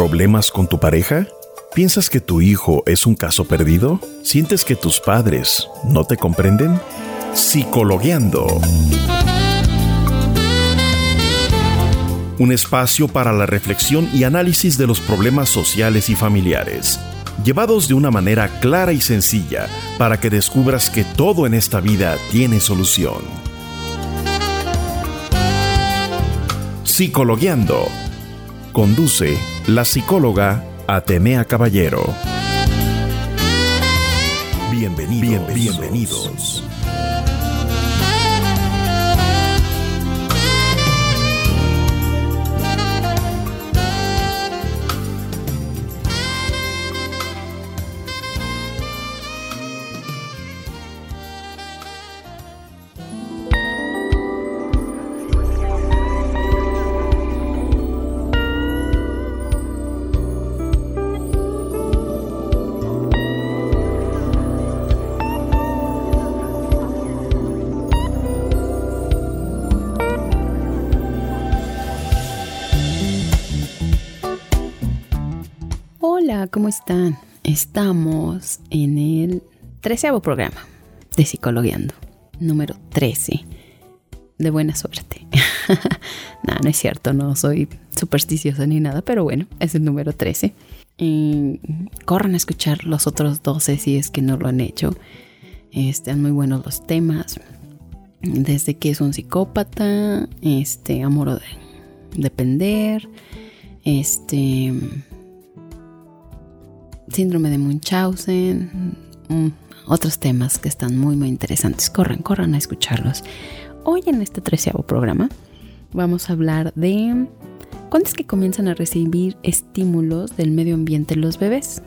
¿Problemas con tu pareja? ¿Piensas que tu hijo es un caso perdido? ¿Sientes que tus padres no te comprenden? Psicologueando. Un espacio para la reflexión y análisis de los problemas sociales y familiares, llevados de una manera clara y sencilla para que descubras que todo en esta vida tiene solución. Psicologueando. Conduce la psicóloga Atenea Caballero. Bienvenidos. Bienvenidos. ¿Cómo están? Estamos en el treceavo programa de Psicologueando, número 13. De buena suerte. no, no es cierto, no soy supersticiosa ni nada, pero bueno, es el número 13. corran a escuchar los otros 12 si es que no lo han hecho. Están muy buenos los temas. Desde que es un psicópata, este, amor de depender, este síndrome de Munchausen, mm, otros temas que están muy muy interesantes. Corran, corran a escucharlos. Hoy en este treceavo programa vamos a hablar de cuándo es que comienzan a recibir estímulos del medio ambiente los bebés.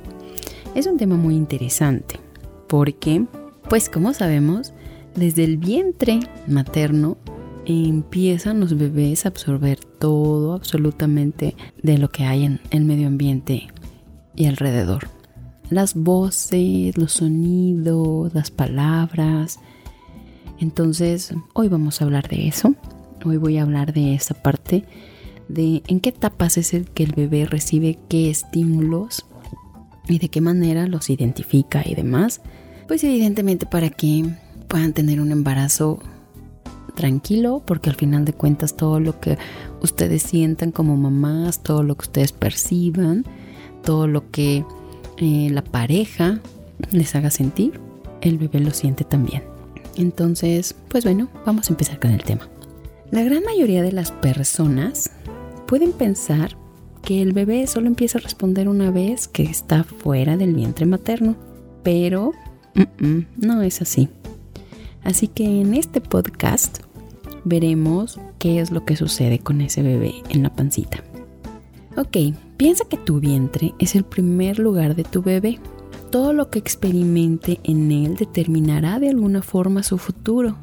Es un tema muy interesante porque, pues como sabemos, desde el vientre materno empiezan los bebés a absorber todo absolutamente de lo que hay en el medio ambiente y alrededor. Las voces, los sonidos, las palabras. Entonces, hoy vamos a hablar de eso. Hoy voy a hablar de esa parte de en qué etapas es el que el bebé recibe qué estímulos y de qué manera los identifica y demás. Pues evidentemente para que puedan tener un embarazo tranquilo, porque al final de cuentas todo lo que ustedes sientan como mamás, todo lo que ustedes perciban, todo lo que eh, la pareja les haga sentir, el bebé lo siente también. Entonces, pues bueno, vamos a empezar con el tema. La gran mayoría de las personas pueden pensar que el bebé solo empieza a responder una vez que está fuera del vientre materno, pero no es así. Así que en este podcast veremos qué es lo que sucede con ese bebé en la pancita. Ok, piensa que tu vientre es el primer lugar de tu bebé. Todo lo que experimente en él determinará de alguna forma su futuro,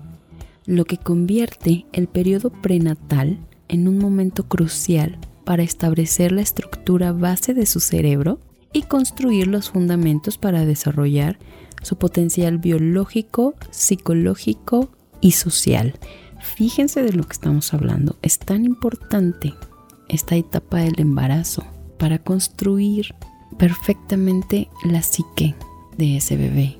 lo que convierte el periodo prenatal en un momento crucial para establecer la estructura base de su cerebro y construir los fundamentos para desarrollar su potencial biológico, psicológico y social. Fíjense de lo que estamos hablando, es tan importante esta etapa del embarazo para construir perfectamente la psique de ese bebé.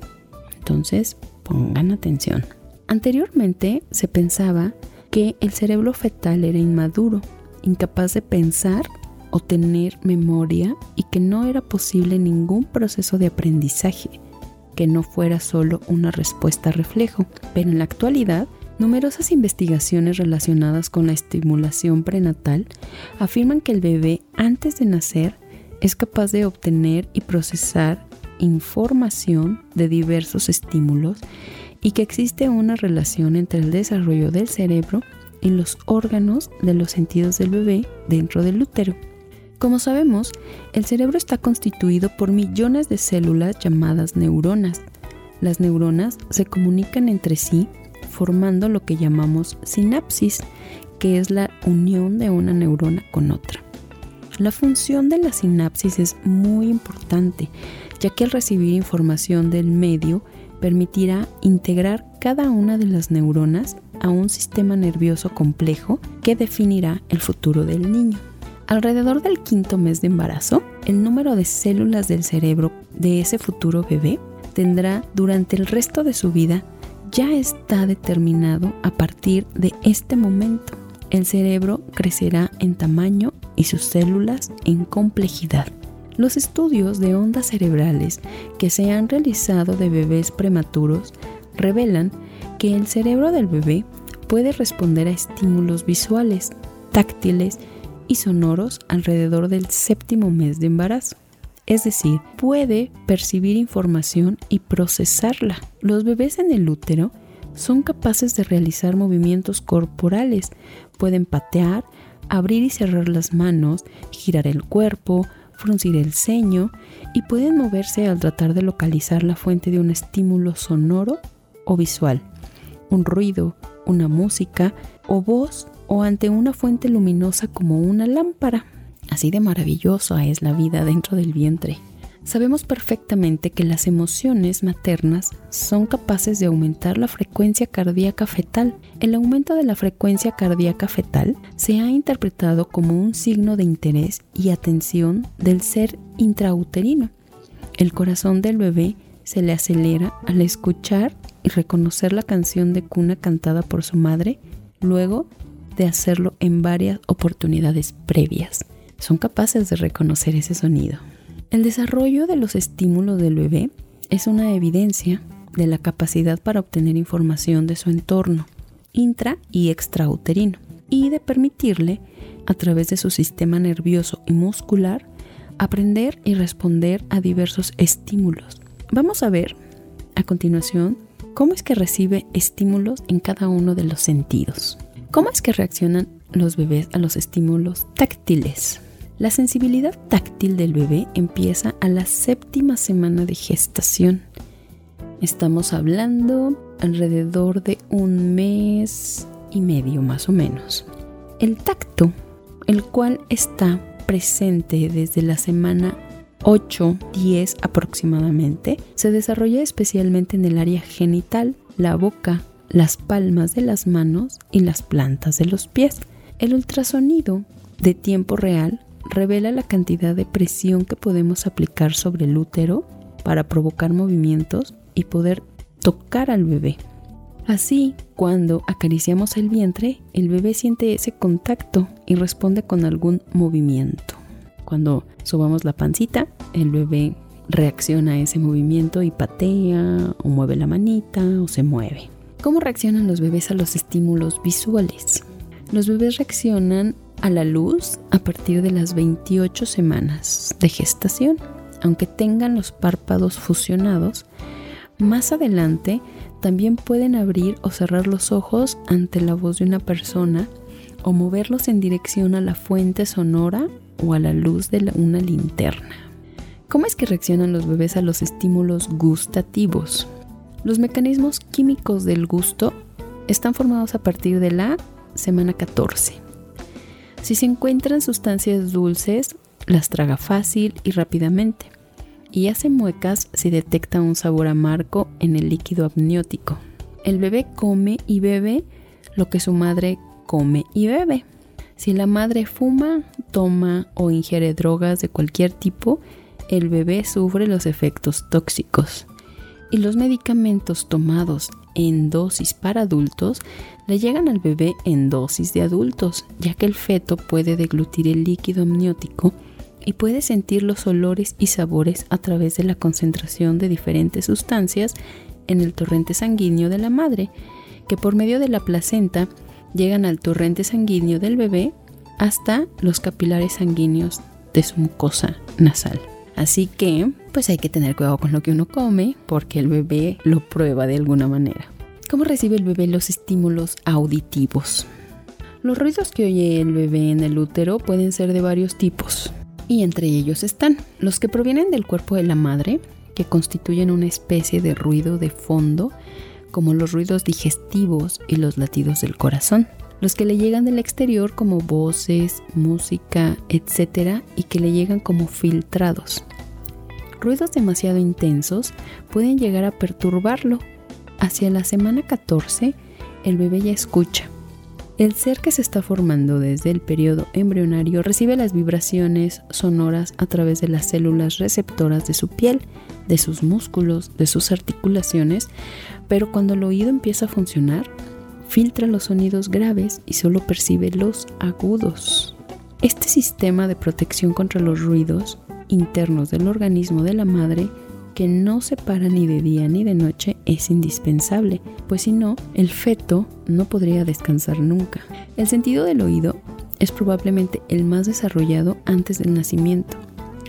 Entonces, pongan atención. Anteriormente se pensaba que el cerebro fetal era inmaduro, incapaz de pensar o tener memoria y que no era posible ningún proceso de aprendizaje que no fuera solo una respuesta reflejo. Pero en la actualidad Numerosas investigaciones relacionadas con la estimulación prenatal afirman que el bebé antes de nacer es capaz de obtener y procesar información de diversos estímulos y que existe una relación entre el desarrollo del cerebro y los órganos de los sentidos del bebé dentro del útero. Como sabemos, el cerebro está constituido por millones de células llamadas neuronas. Las neuronas se comunican entre sí formando lo que llamamos sinapsis, que es la unión de una neurona con otra. La función de la sinapsis es muy importante, ya que al recibir información del medio permitirá integrar cada una de las neuronas a un sistema nervioso complejo que definirá el futuro del niño. Alrededor del quinto mes de embarazo, el número de células del cerebro de ese futuro bebé tendrá durante el resto de su vida ya está determinado a partir de este momento. El cerebro crecerá en tamaño y sus células en complejidad. Los estudios de ondas cerebrales que se han realizado de bebés prematuros revelan que el cerebro del bebé puede responder a estímulos visuales, táctiles y sonoros alrededor del séptimo mes de embarazo. Es decir, puede percibir información y procesarla. Los bebés en el útero son capaces de realizar movimientos corporales. Pueden patear, abrir y cerrar las manos, girar el cuerpo, fruncir el ceño y pueden moverse al tratar de localizar la fuente de un estímulo sonoro o visual, un ruido, una música o voz o ante una fuente luminosa como una lámpara. Así de maravillosa es la vida dentro del vientre. Sabemos perfectamente que las emociones maternas son capaces de aumentar la frecuencia cardíaca fetal. El aumento de la frecuencia cardíaca fetal se ha interpretado como un signo de interés y atención del ser intrauterino. El corazón del bebé se le acelera al escuchar y reconocer la canción de cuna cantada por su madre, luego de hacerlo en varias oportunidades previas. Son capaces de reconocer ese sonido. El desarrollo de los estímulos del bebé es una evidencia de la capacidad para obtener información de su entorno intra y extrauterino y de permitirle, a través de su sistema nervioso y muscular, aprender y responder a diversos estímulos. Vamos a ver a continuación cómo es que recibe estímulos en cada uno de los sentidos. ¿Cómo es que reaccionan los bebés a los estímulos táctiles? La sensibilidad táctil del bebé empieza a la séptima semana de gestación. Estamos hablando alrededor de un mes y medio más o menos. El tacto, el cual está presente desde la semana 8, 10 aproximadamente, se desarrolla especialmente en el área genital, la boca, las palmas de las manos y las plantas de los pies. El ultrasonido de tiempo real revela la cantidad de presión que podemos aplicar sobre el útero para provocar movimientos y poder tocar al bebé. Así, cuando acariciamos el vientre, el bebé siente ese contacto y responde con algún movimiento. Cuando subamos la pancita, el bebé reacciona a ese movimiento y patea o mueve la manita o se mueve. ¿Cómo reaccionan los bebés a los estímulos visuales? Los bebés reaccionan a la luz a partir de las 28 semanas de gestación. Aunque tengan los párpados fusionados, más adelante también pueden abrir o cerrar los ojos ante la voz de una persona o moverlos en dirección a la fuente sonora o a la luz de una linterna. ¿Cómo es que reaccionan los bebés a los estímulos gustativos? Los mecanismos químicos del gusto están formados a partir de la semana 14 si se encuentran sustancias dulces, las traga fácil y rápidamente, y hace muecas si detecta un sabor amargo en el líquido amniótico. El bebé come y bebe lo que su madre come y bebe. Si la madre fuma, toma o ingiere drogas de cualquier tipo, el bebé sufre los efectos tóxicos. Y los medicamentos tomados en dosis para adultos le llegan al bebé en dosis de adultos, ya que el feto puede deglutir el líquido amniótico y puede sentir los olores y sabores a través de la concentración de diferentes sustancias en el torrente sanguíneo de la madre, que por medio de la placenta llegan al torrente sanguíneo del bebé hasta los capilares sanguíneos de su mucosa nasal. Así que, pues hay que tener cuidado con lo que uno come porque el bebé lo prueba de alguna manera. ¿Cómo recibe el bebé los estímulos auditivos? Los ruidos que oye el bebé en el útero pueden ser de varios tipos, y entre ellos están los que provienen del cuerpo de la madre, que constituyen una especie de ruido de fondo, como los ruidos digestivos y los latidos del corazón, los que le llegan del exterior como voces, música, etc., y que le llegan como filtrados. Ruidos demasiado intensos pueden llegar a perturbarlo Hacia la semana 14, el bebé ya escucha. El ser que se está formando desde el periodo embrionario recibe las vibraciones sonoras a través de las células receptoras de su piel, de sus músculos, de sus articulaciones, pero cuando el oído empieza a funcionar, filtra los sonidos graves y solo percibe los agudos. Este sistema de protección contra los ruidos internos del organismo de la madre que no se para ni de día ni de noche es indispensable, pues si no, el feto no podría descansar nunca. El sentido del oído es probablemente el más desarrollado antes del nacimiento.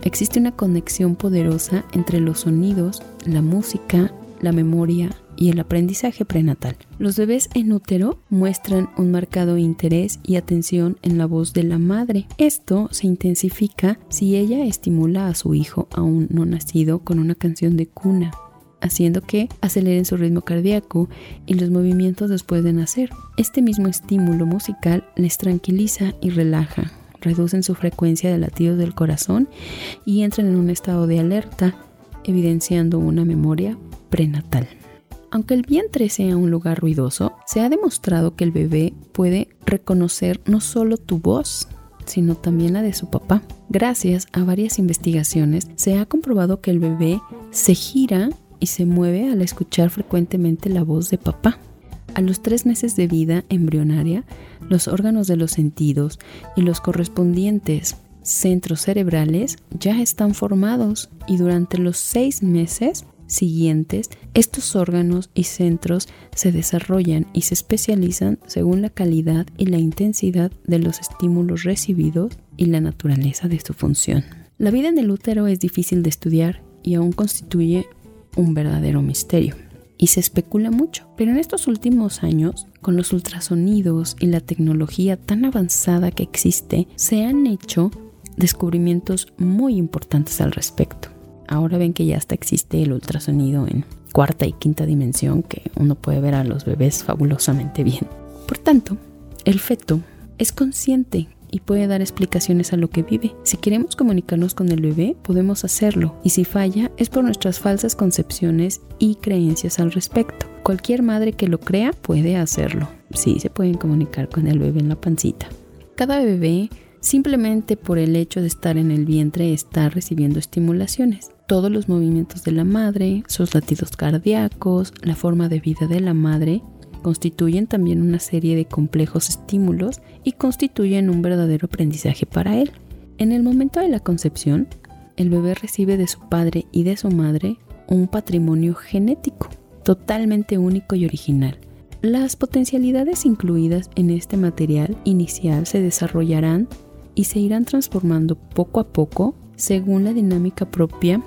Existe una conexión poderosa entre los sonidos, la música, la memoria y el aprendizaje prenatal. Los bebés en útero muestran un marcado interés y atención en la voz de la madre. Esto se intensifica si ella estimula a su hijo aún no nacido con una canción de cuna haciendo que aceleren su ritmo cardíaco y los movimientos después de nacer. Este mismo estímulo musical les tranquiliza y relaja, reducen su frecuencia de latidos del corazón y entran en un estado de alerta, evidenciando una memoria prenatal. Aunque el vientre sea un lugar ruidoso, se ha demostrado que el bebé puede reconocer no solo tu voz, sino también la de su papá. Gracias a varias investigaciones, se ha comprobado que el bebé se gira y se mueve al escuchar frecuentemente la voz de papá. A los tres meses de vida embrionaria, los órganos de los sentidos y los correspondientes centros cerebrales ya están formados y durante los seis meses siguientes, estos órganos y centros se desarrollan y se especializan según la calidad y la intensidad de los estímulos recibidos y la naturaleza de su función. La vida en el útero es difícil de estudiar y aún constituye un verdadero misterio. Y se especula mucho, pero en estos últimos años, con los ultrasonidos y la tecnología tan avanzada que existe, se han hecho descubrimientos muy importantes al respecto. Ahora ven que ya hasta existe el ultrasonido en cuarta y quinta dimensión que uno puede ver a los bebés fabulosamente bien. Por tanto, el feto es consciente y puede dar explicaciones a lo que vive. Si queremos comunicarnos con el bebé, podemos hacerlo, y si falla es por nuestras falsas concepciones y creencias al respecto. Cualquier madre que lo crea puede hacerlo. Sí, se pueden comunicar con el bebé en la pancita. Cada bebé simplemente por el hecho de estar en el vientre está recibiendo estimulaciones. Todos los movimientos de la madre, sus latidos cardíacos, la forma de vida de la madre constituyen también una serie de complejos estímulos y constituyen un verdadero aprendizaje para él. En el momento de la concepción, el bebé recibe de su padre y de su madre un patrimonio genético totalmente único y original. Las potencialidades incluidas en este material inicial se desarrollarán y se irán transformando poco a poco según la dinámica propia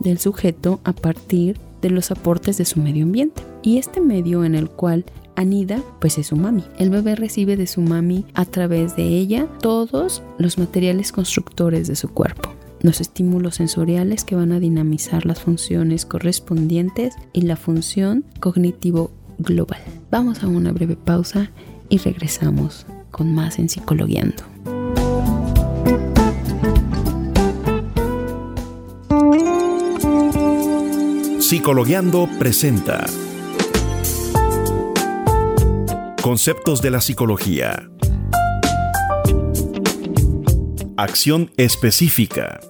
del sujeto a partir de los aportes de su medio ambiente. Y este medio en el cual anida, pues es su mami. El bebé recibe de su mami a través de ella todos los materiales constructores de su cuerpo los estímulos sensoriales que van a dinamizar las funciones correspondientes y la función cognitivo global. Vamos a una breve pausa y regresamos con más en Psicologueando. Psicologueando presenta Conceptos de la psicología. Acción específica.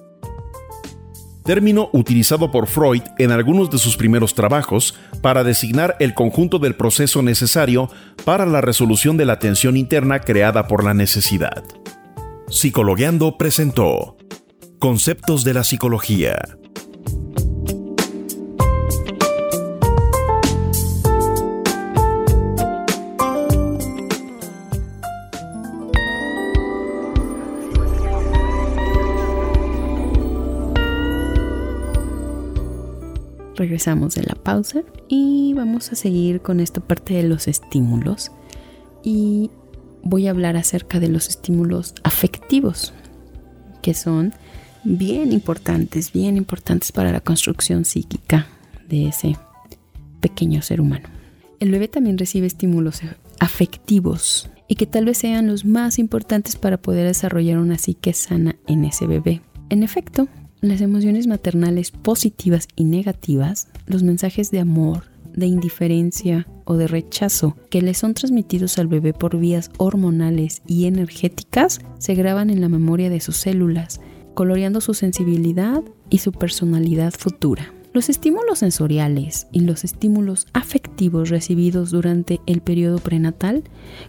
Término utilizado por Freud en algunos de sus primeros trabajos para designar el conjunto del proceso necesario para la resolución de la tensión interna creada por la necesidad. Psicologueando presentó Conceptos de la psicología regresamos de la pausa y vamos a seguir con esta parte de los estímulos y voy a hablar acerca de los estímulos afectivos que son bien importantes, bien importantes para la construcción psíquica de ese pequeño ser humano. El bebé también recibe estímulos afectivos y que tal vez sean los más importantes para poder desarrollar una psique sana en ese bebé. En efecto, las emociones maternales positivas y negativas, los mensajes de amor, de indiferencia o de rechazo que le son transmitidos al bebé por vías hormonales y energéticas se graban en la memoria de sus células, coloreando su sensibilidad y su personalidad futura. Los estímulos sensoriales y los estímulos afectivos recibidos durante el periodo prenatal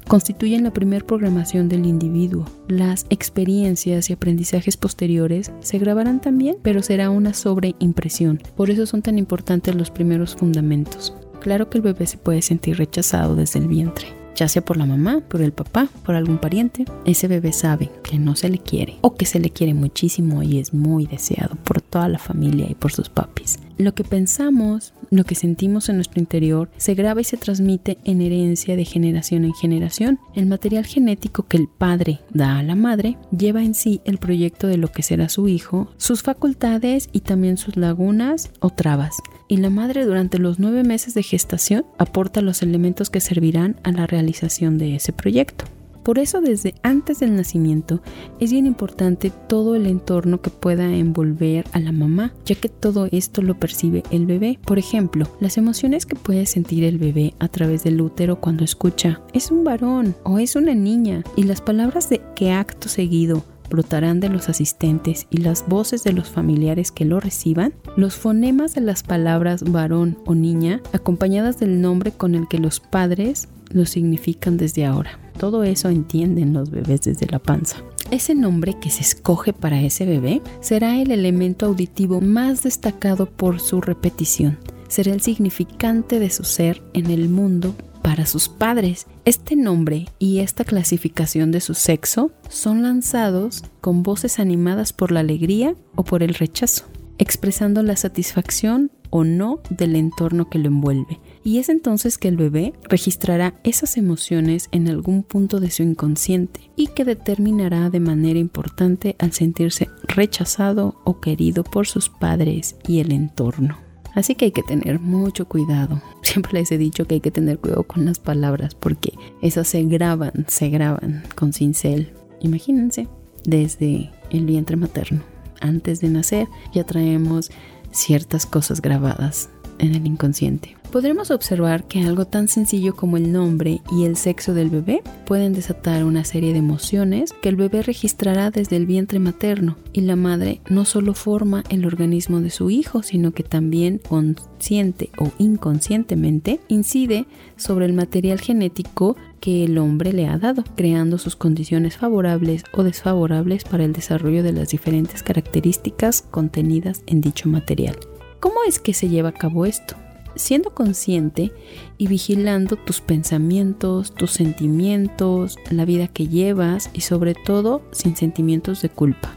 constituyen la primera programación del individuo. Las experiencias y aprendizajes posteriores se grabarán también, pero será una sobreimpresión. Por eso son tan importantes los primeros fundamentos. Claro que el bebé se puede sentir rechazado desde el vientre ya sea por la mamá, por el papá, por algún pariente, ese bebé sabe que no se le quiere o que se le quiere muchísimo y es muy deseado por toda la familia y por sus papis. Lo que pensamos, lo que sentimos en nuestro interior, se graba y se transmite en herencia de generación en generación. El material genético que el padre da a la madre lleva en sí el proyecto de lo que será su hijo, sus facultades y también sus lagunas o trabas y la madre durante los nueve meses de gestación aporta los elementos que servirán a la realización de ese proyecto. Por eso desde antes del nacimiento es bien importante todo el entorno que pueda envolver a la mamá, ya que todo esto lo percibe el bebé. Por ejemplo, las emociones que puede sentir el bebé a través del útero cuando escucha es un varón o es una niña y las palabras de que acto seguido brotarán de los asistentes y las voces de los familiares que lo reciban, los fonemas de las palabras varón o niña, acompañadas del nombre con el que los padres lo significan desde ahora. Todo eso entienden los bebés desde la panza. Ese nombre que se escoge para ese bebé será el elemento auditivo más destacado por su repetición. Será el significante de su ser en el mundo para sus padres. Este nombre y esta clasificación de su sexo son lanzados con voces animadas por la alegría o por el rechazo, expresando la satisfacción o no del entorno que lo envuelve. Y es entonces que el bebé registrará esas emociones en algún punto de su inconsciente y que determinará de manera importante al sentirse rechazado o querido por sus padres y el entorno. Así que hay que tener mucho cuidado. Siempre les he dicho que hay que tener cuidado con las palabras porque esas se graban, se graban con cincel. Imagínense, desde el vientre materno. Antes de nacer ya traemos ciertas cosas grabadas en el inconsciente. Podremos observar que algo tan sencillo como el nombre y el sexo del bebé pueden desatar una serie de emociones que el bebé registrará desde el vientre materno y la madre no solo forma el organismo de su hijo, sino que también consciente o inconscientemente incide sobre el material genético que el hombre le ha dado, creando sus condiciones favorables o desfavorables para el desarrollo de las diferentes características contenidas en dicho material. ¿Cómo es que se lleva a cabo esto? siendo consciente y vigilando tus pensamientos, tus sentimientos, la vida que llevas y sobre todo sin sentimientos de culpa.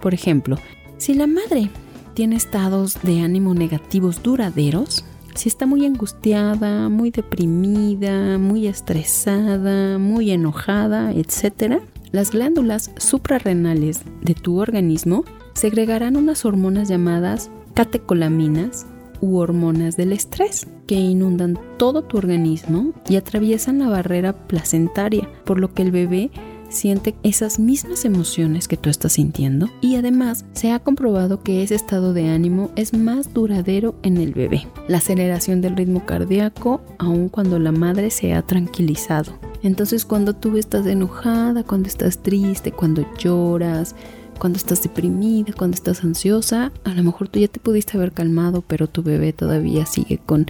Por ejemplo, si la madre tiene estados de ánimo negativos duraderos, si está muy angustiada, muy deprimida, muy estresada, muy enojada, etc., las glándulas suprarrenales de tu organismo segregarán unas hormonas llamadas catecolaminas u hormonas del estrés que inundan todo tu organismo y atraviesan la barrera placentaria, por lo que el bebé siente esas mismas emociones que tú estás sintiendo y además se ha comprobado que ese estado de ánimo es más duradero en el bebé. La aceleración del ritmo cardíaco aun cuando la madre se ha tranquilizado. Entonces cuando tú estás enojada, cuando estás triste, cuando lloras, cuando estás deprimida, cuando estás ansiosa, a lo mejor tú ya te pudiste haber calmado, pero tu bebé todavía sigue con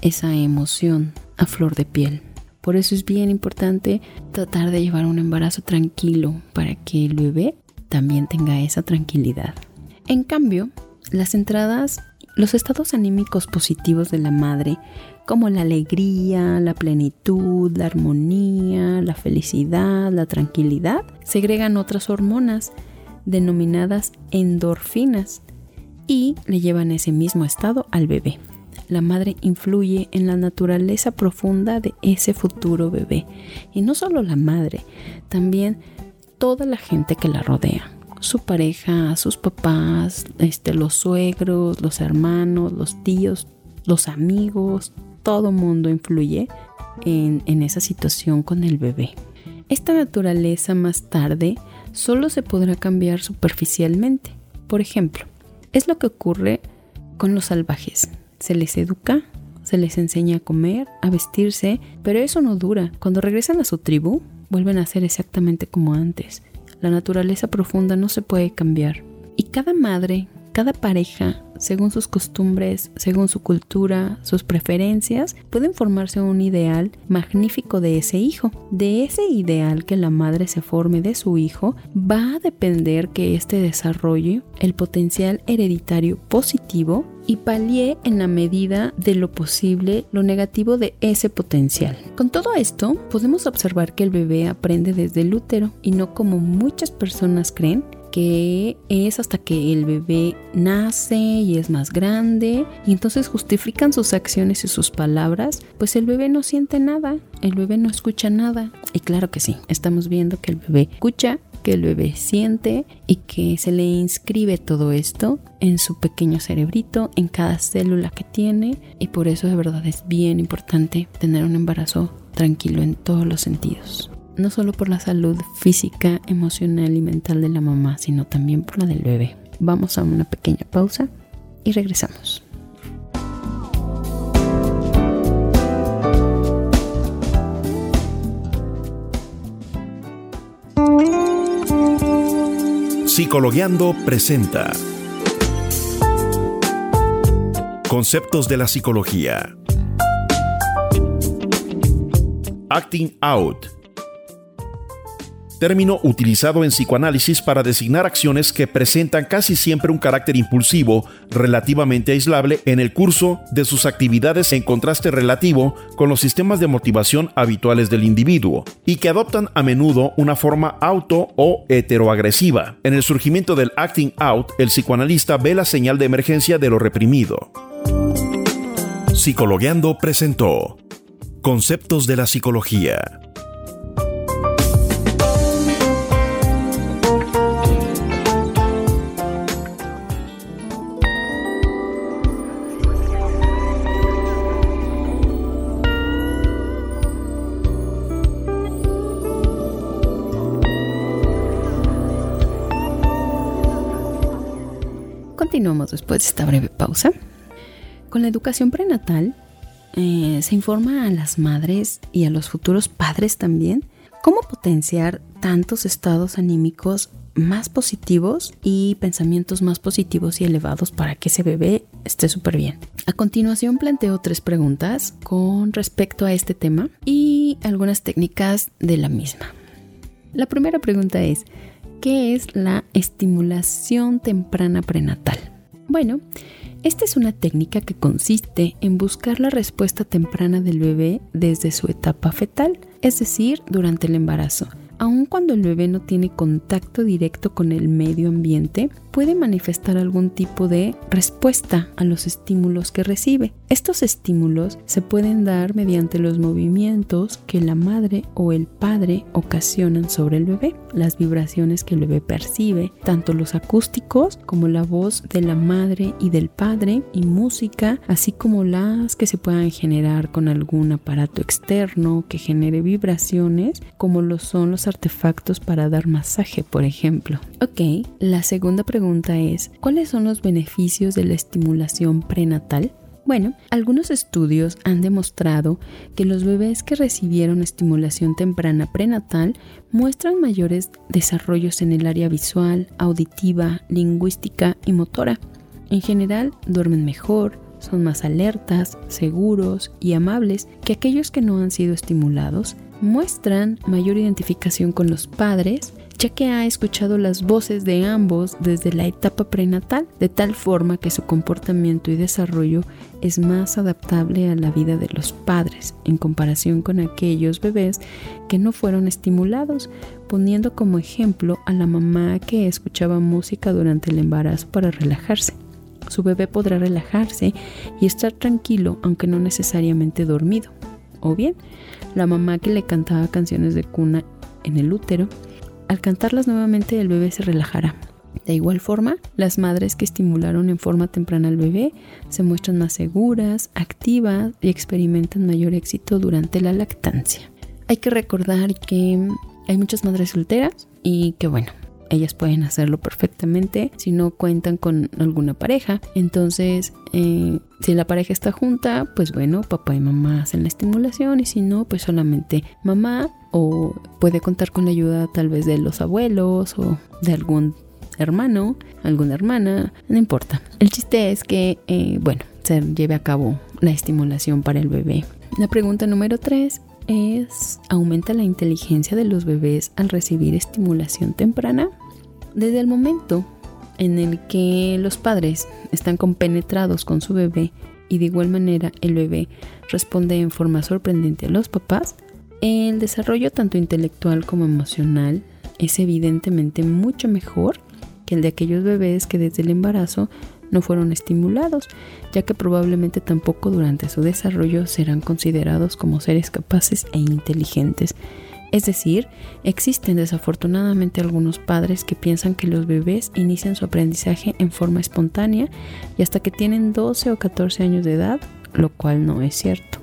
esa emoción a flor de piel. Por eso es bien importante tratar de llevar un embarazo tranquilo para que el bebé también tenga esa tranquilidad. En cambio, las entradas, los estados anímicos positivos de la madre, como la alegría, la plenitud, la armonía, la felicidad, la tranquilidad, segregan otras hormonas denominadas endorfinas y le llevan ese mismo estado al bebé. La madre influye en la naturaleza profunda de ese futuro bebé. Y no solo la madre, también toda la gente que la rodea. Su pareja, sus papás, este, los suegros, los hermanos, los tíos, los amigos, todo mundo influye en, en esa situación con el bebé. Esta naturaleza más tarde solo se podrá cambiar superficialmente. Por ejemplo, es lo que ocurre con los salvajes. Se les educa, se les enseña a comer, a vestirse, pero eso no dura. Cuando regresan a su tribu, vuelven a ser exactamente como antes. La naturaleza profunda no se puede cambiar. Y cada madre, cada pareja, según sus costumbres, según su cultura, sus preferencias, pueden formarse un ideal magnífico de ese hijo. De ese ideal que la madre se forme de su hijo, va a depender que éste desarrolle el potencial hereditario positivo y palie en la medida de lo posible lo negativo de ese potencial. Con todo esto, podemos observar que el bebé aprende desde el útero y no como muchas personas creen que es hasta que el bebé nace y es más grande y entonces justifican sus acciones y sus palabras, pues el bebé no siente nada, el bebé no escucha nada. Y claro que sí, estamos viendo que el bebé escucha, que el bebé siente y que se le inscribe todo esto en su pequeño cerebrito, en cada célula que tiene y por eso de verdad es bien importante tener un embarazo tranquilo en todos los sentidos no solo por la salud física, emocional y mental de la mamá, sino también por la del bebé. Vamos a una pequeña pausa y regresamos. Psicologueando presenta Conceptos de la psicología. Acting Out término utilizado en psicoanálisis para designar acciones que presentan casi siempre un carácter impulsivo relativamente aislable en el curso de sus actividades en contraste relativo con los sistemas de motivación habituales del individuo y que adoptan a menudo una forma auto o heteroagresiva. En el surgimiento del acting out, el psicoanalista ve la señal de emergencia de lo reprimido. Psicologueando presentó Conceptos de la Psicología Continuamos después de esta breve pausa. Con la educación prenatal eh, se informa a las madres y a los futuros padres también cómo potenciar tantos estados anímicos más positivos y pensamientos más positivos y elevados para que ese bebé esté súper bien. A continuación planteo tres preguntas con respecto a este tema y algunas técnicas de la misma. La primera pregunta es, ¿Qué es la estimulación temprana prenatal? Bueno, esta es una técnica que consiste en buscar la respuesta temprana del bebé desde su etapa fetal, es decir, durante el embarazo. Aun cuando el bebé no tiene contacto directo con el medio ambiente, puede manifestar algún tipo de respuesta a los estímulos que recibe. Estos estímulos se pueden dar mediante los movimientos que la madre o el padre ocasionan sobre el bebé, las vibraciones que el bebé percibe, tanto los acústicos como la voz de la madre y del padre y música, así como las que se puedan generar con algún aparato externo que genere vibraciones, como lo son los artefactos para dar masaje, por ejemplo. Ok, la segunda pregunta es, ¿cuáles son los beneficios de la estimulación prenatal? Bueno, algunos estudios han demostrado que los bebés que recibieron estimulación temprana prenatal muestran mayores desarrollos en el área visual, auditiva, lingüística y motora. En general, duermen mejor, son más alertas, seguros y amables que aquellos que no han sido estimulados, muestran mayor identificación con los padres, ya que ha escuchado las voces de ambos desde la etapa prenatal, de tal forma que su comportamiento y desarrollo es más adaptable a la vida de los padres en comparación con aquellos bebés que no fueron estimulados, poniendo como ejemplo a la mamá que escuchaba música durante el embarazo para relajarse. Su bebé podrá relajarse y estar tranquilo aunque no necesariamente dormido. O bien, la mamá que le cantaba canciones de cuna en el útero, al cantarlas nuevamente el bebé se relajará. De igual forma, las madres que estimularon en forma temprana al bebé se muestran más seguras, activas y experimentan mayor éxito durante la lactancia. Hay que recordar que hay muchas madres solteras y que bueno, ellas pueden hacerlo perfectamente si no cuentan con alguna pareja. Entonces, eh, si la pareja está junta, pues bueno, papá y mamá hacen la estimulación y si no, pues solamente mamá o puede contar con la ayuda tal vez de los abuelos o de algún hermano, alguna hermana, no importa. El chiste es que, eh, bueno, se lleve a cabo la estimulación para el bebé. La pregunta número 3 es, ¿aumenta la inteligencia de los bebés al recibir estimulación temprana? Desde el momento en el que los padres están compenetrados con su bebé y de igual manera el bebé responde en forma sorprendente a los papás, el desarrollo tanto intelectual como emocional es evidentemente mucho mejor que el de aquellos bebés que desde el embarazo no fueron estimulados, ya que probablemente tampoco durante su desarrollo serán considerados como seres capaces e inteligentes. Es decir, existen desafortunadamente algunos padres que piensan que los bebés inician su aprendizaje en forma espontánea y hasta que tienen 12 o 14 años de edad, lo cual no es cierto.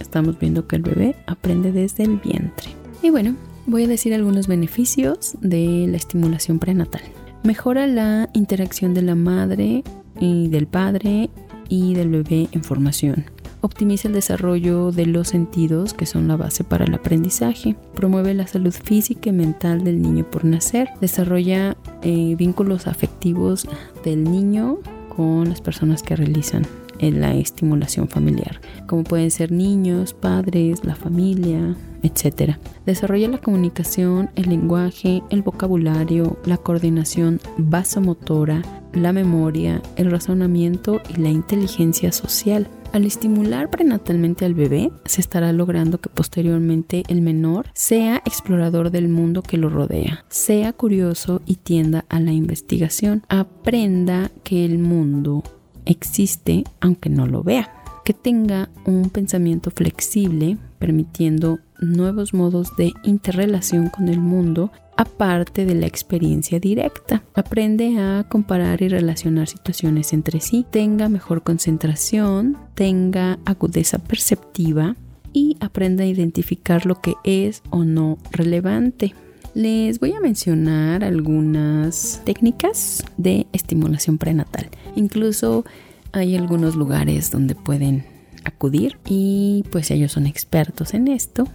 Estamos viendo que el bebé aprende desde el vientre. Y bueno, voy a decir algunos beneficios de la estimulación prenatal. Mejora la interacción de la madre y del padre y del bebé en formación. Optimiza el desarrollo de los sentidos, que son la base para el aprendizaje. Promueve la salud física y mental del niño por nacer. Desarrolla eh, vínculos afectivos del niño con las personas que realizan en la estimulación familiar, como pueden ser niños, padres, la familia, etc. Desarrolla la comunicación, el lenguaje, el vocabulario, la coordinación vasomotora, la memoria, el razonamiento y la inteligencia social. Al estimular prenatalmente al bebé, se estará logrando que posteriormente el menor sea explorador del mundo que lo rodea, sea curioso y tienda a la investigación, aprenda que el mundo existe aunque no lo vea, que tenga un pensamiento flexible, permitiendo nuevos modos de interrelación con el mundo aparte de la experiencia directa. Aprende a comparar y relacionar situaciones entre sí, tenga mejor concentración, tenga agudeza perceptiva y aprenda a identificar lo que es o no relevante. Les voy a mencionar algunas técnicas de estimulación prenatal. Incluso hay algunos lugares donde pueden acudir y pues ellos son expertos en esto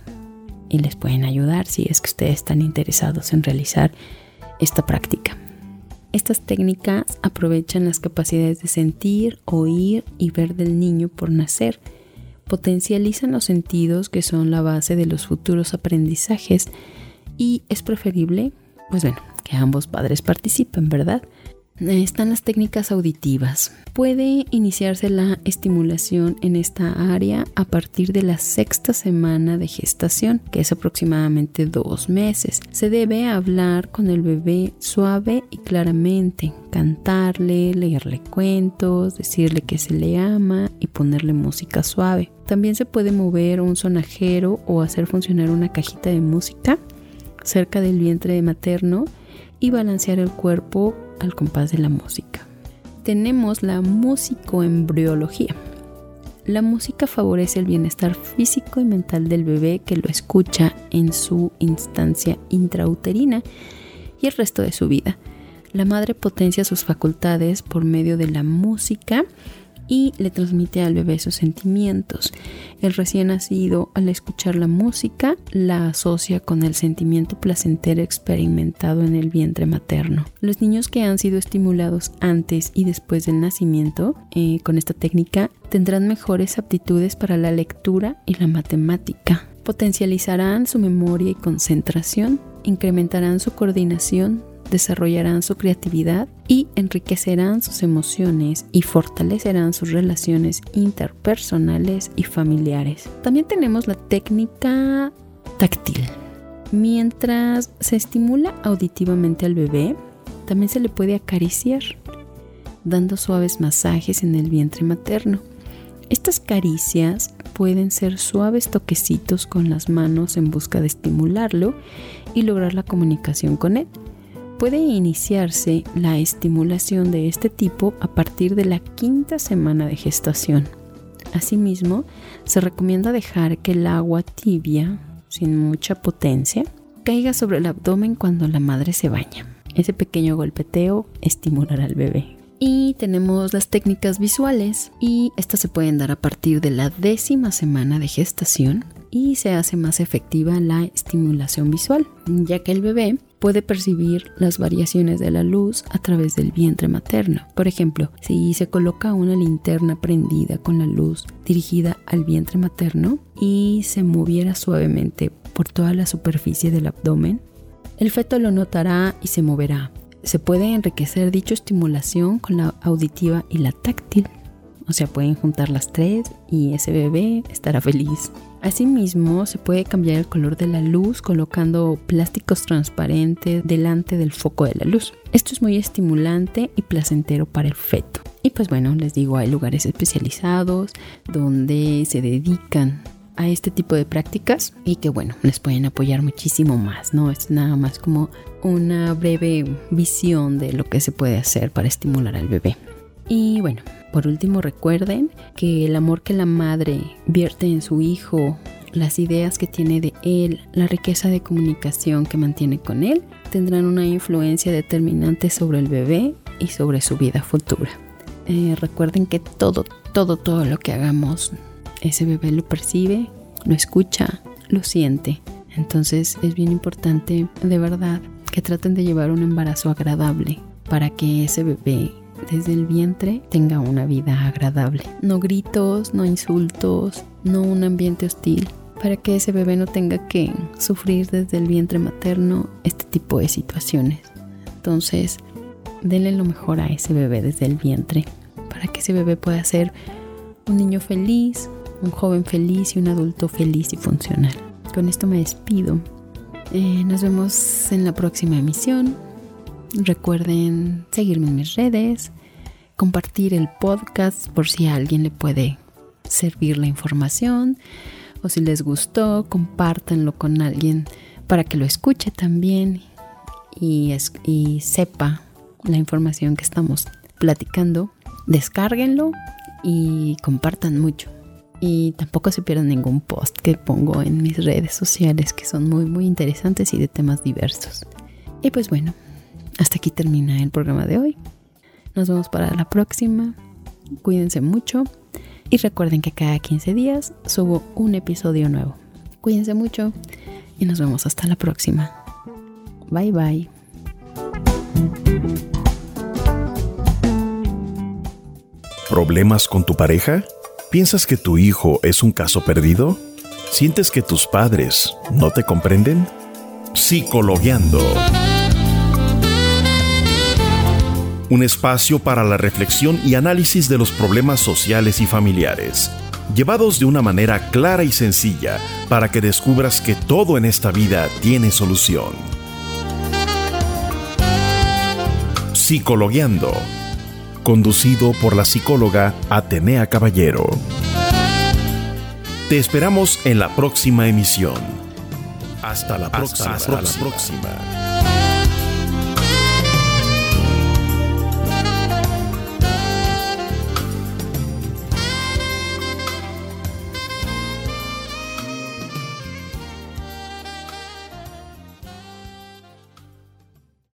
y les pueden ayudar si es que ustedes están interesados en realizar esta práctica. Estas técnicas aprovechan las capacidades de sentir, oír y ver del niño por nacer. Potencializan los sentidos que son la base de los futuros aprendizajes y es preferible, pues bueno, que ambos padres participen, ¿verdad? Están las técnicas auditivas. Puede iniciarse la estimulación en esta área a partir de la sexta semana de gestación, que es aproximadamente dos meses. Se debe hablar con el bebé suave y claramente, cantarle, leerle cuentos, decirle que se le ama y ponerle música suave. También se puede mover un sonajero o hacer funcionar una cajita de música cerca del vientre materno y balancear el cuerpo al compás de la música. Tenemos la musicoembriología. La música favorece el bienestar físico y mental del bebé que lo escucha en su instancia intrauterina y el resto de su vida. La madre potencia sus facultades por medio de la música y le transmite al bebé sus sentimientos. El recién nacido, al escuchar la música, la asocia con el sentimiento placentero experimentado en el vientre materno. Los niños que han sido estimulados antes y después del nacimiento eh, con esta técnica tendrán mejores aptitudes para la lectura y la matemática. Potencializarán su memoria y concentración, incrementarán su coordinación, desarrollarán su creatividad y enriquecerán sus emociones y fortalecerán sus relaciones interpersonales y familiares. También tenemos la técnica táctil. Mientras se estimula auditivamente al bebé, también se le puede acariciar, dando suaves masajes en el vientre materno. Estas caricias pueden ser suaves toquecitos con las manos en busca de estimularlo y lograr la comunicación con él. Puede iniciarse la estimulación de este tipo a partir de la quinta semana de gestación. Asimismo, se recomienda dejar que el agua tibia, sin mucha potencia, caiga sobre el abdomen cuando la madre se baña. Ese pequeño golpeteo estimulará al bebé. Y tenemos las técnicas visuales y estas se pueden dar a partir de la décima semana de gestación y se hace más efectiva la estimulación visual, ya que el bebé puede percibir las variaciones de la luz a través del vientre materno. Por ejemplo, si se coloca una linterna prendida con la luz dirigida al vientre materno y se moviera suavemente por toda la superficie del abdomen, el feto lo notará y se moverá. Se puede enriquecer dicha estimulación con la auditiva y la táctil. O sea, pueden juntar las tres y ese bebé estará feliz. Asimismo, se puede cambiar el color de la luz colocando plásticos transparentes delante del foco de la luz. Esto es muy estimulante y placentero para el feto. Y pues bueno, les digo, hay lugares especializados donde se dedican a este tipo de prácticas y que bueno, les pueden apoyar muchísimo más, ¿no? Es nada más como una breve visión de lo que se puede hacer para estimular al bebé. Y bueno, por último recuerden que el amor que la madre vierte en su hijo, las ideas que tiene de él, la riqueza de comunicación que mantiene con él, tendrán una influencia determinante sobre el bebé y sobre su vida futura. Eh, recuerden que todo, todo, todo lo que hagamos ese bebé lo percibe, lo escucha, lo siente. Entonces es bien importante de verdad que traten de llevar un embarazo agradable para que ese bebé desde el vientre tenga una vida agradable. No gritos, no insultos, no un ambiente hostil, para que ese bebé no tenga que sufrir desde el vientre materno este tipo de situaciones. Entonces, denle lo mejor a ese bebé desde el vientre, para que ese bebé pueda ser un niño feliz, un joven feliz y un adulto feliz y funcional. Con esto me despido. Eh, nos vemos en la próxima emisión. Recuerden seguirme en mis redes, compartir el podcast por si a alguien le puede servir la información o si les gustó, compártanlo con alguien para que lo escuche también y, y sepa la información que estamos platicando. Descárguenlo y compartan mucho y tampoco se pierdan ningún post que pongo en mis redes sociales que son muy muy interesantes y de temas diversos. Y pues bueno, hasta aquí termina el programa de hoy. Nos vemos para la próxima. Cuídense mucho y recuerden que cada 15 días subo un episodio nuevo. Cuídense mucho y nos vemos hasta la próxima. Bye bye. ¿Problemas con tu pareja? ¿Piensas que tu hijo es un caso perdido? ¿Sientes que tus padres no te comprenden? Psicologueando. Un espacio para la reflexión y análisis de los problemas sociales y familiares, llevados de una manera clara y sencilla para que descubras que todo en esta vida tiene solución. Psicologueando conducido por la psicóloga Atenea Caballero. Te esperamos en la próxima emisión. Hasta la próxima. Hasta la próxima.